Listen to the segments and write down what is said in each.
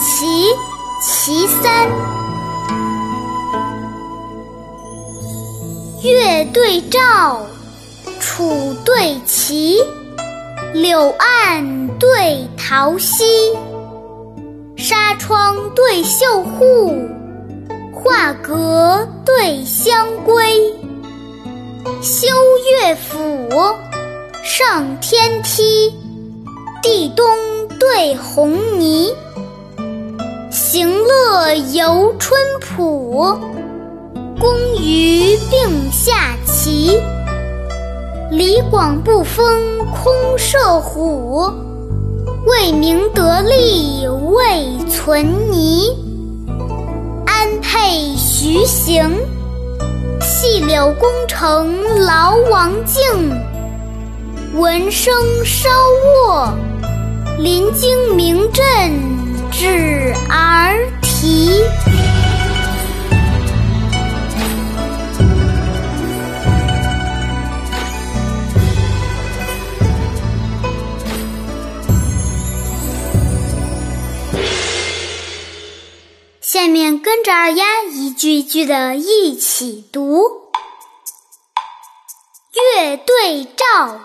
其其三。月对照，楚对齐，柳岸对桃溪，纱窗对绣户，画阁对香闺。修乐府，上天梯，地东对红泥。游春浦。公余并下齐，李广不封空射虎，为民得利未存疑。安配徐行，细柳功成劳王境。闻声稍卧，临惊鸣震下面跟着二丫一句一句的一起读：月对照，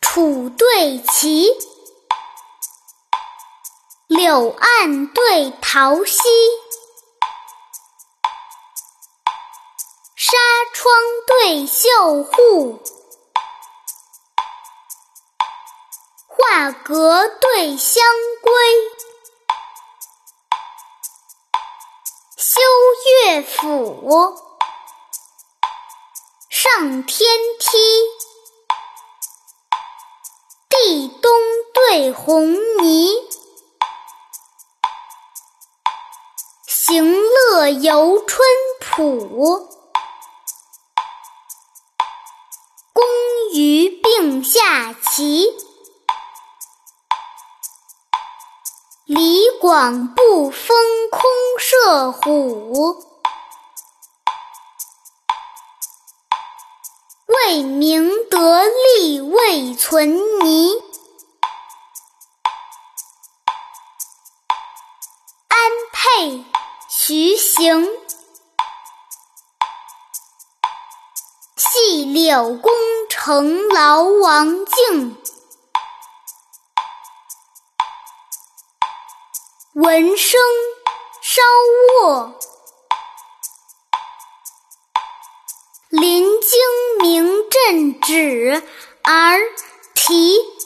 楚对齐，柳岸对桃溪，纱窗对绣户，画阁对香闺。乐府，上天梯，地东对红泥，行乐游春浦，公渔并下棋，李广不封空。射虎，为民得利未存泥。安配徐行，细柳宫城劳王境。闻声。稍卧，临京止而啼。